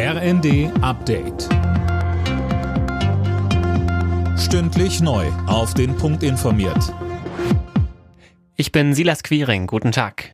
RND Update. Stündlich neu. Auf den Punkt informiert. Ich bin Silas Quiring. Guten Tag.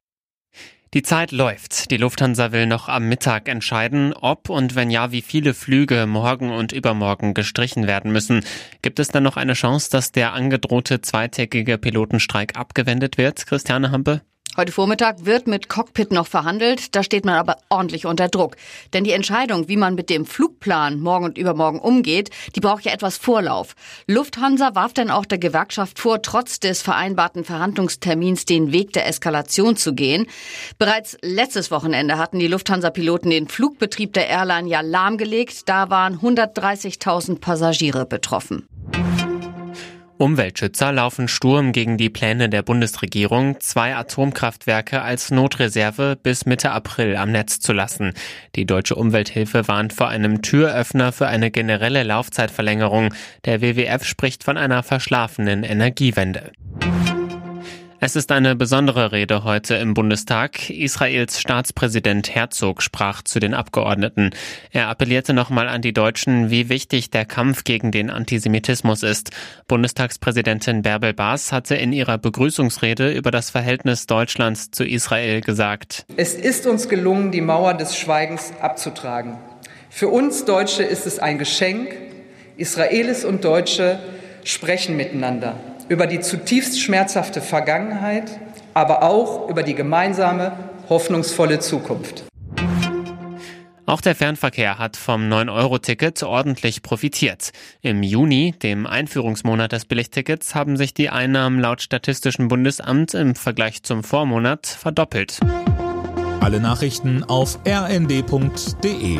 Die Zeit läuft. Die Lufthansa will noch am Mittag entscheiden, ob und wenn ja, wie viele Flüge morgen und übermorgen gestrichen werden müssen. Gibt es dann noch eine Chance, dass der angedrohte zweitägige Pilotenstreik abgewendet wird? Christiane Hampe? Heute Vormittag wird mit Cockpit noch verhandelt, da steht man aber ordentlich unter Druck. Denn die Entscheidung, wie man mit dem Flugplan morgen und übermorgen umgeht, die braucht ja etwas Vorlauf. Lufthansa warf dann auch der Gewerkschaft vor, trotz des vereinbarten Verhandlungstermins den Weg der Eskalation zu gehen. Bereits letztes Wochenende hatten die Lufthansa-Piloten den Flugbetrieb der Airline ja lahmgelegt. Da waren 130.000 Passagiere betroffen. Umweltschützer laufen Sturm gegen die Pläne der Bundesregierung, zwei Atomkraftwerke als Notreserve bis Mitte April am Netz zu lassen. Die Deutsche Umwelthilfe warnt vor einem Türöffner für eine generelle Laufzeitverlängerung. Der WWF spricht von einer verschlafenen Energiewende. Es ist eine besondere Rede heute im Bundestag. Israels Staatspräsident Herzog sprach zu den Abgeordneten. Er appellierte nochmal an die Deutschen, wie wichtig der Kampf gegen den Antisemitismus ist. Bundestagspräsidentin Bärbel Baas hatte in ihrer Begrüßungsrede über das Verhältnis Deutschlands zu Israel gesagt. Es ist uns gelungen, die Mauer des Schweigens abzutragen. Für uns Deutsche ist es ein Geschenk. Israelis und Deutsche sprechen miteinander über die zutiefst schmerzhafte Vergangenheit, aber auch über die gemeinsame, hoffnungsvolle Zukunft. Auch der Fernverkehr hat vom 9-Euro-Ticket ordentlich profitiert. Im Juni, dem Einführungsmonat des Billigtickets, haben sich die Einnahmen laut Statistischem Bundesamt im Vergleich zum Vormonat verdoppelt. Alle Nachrichten auf rnd.de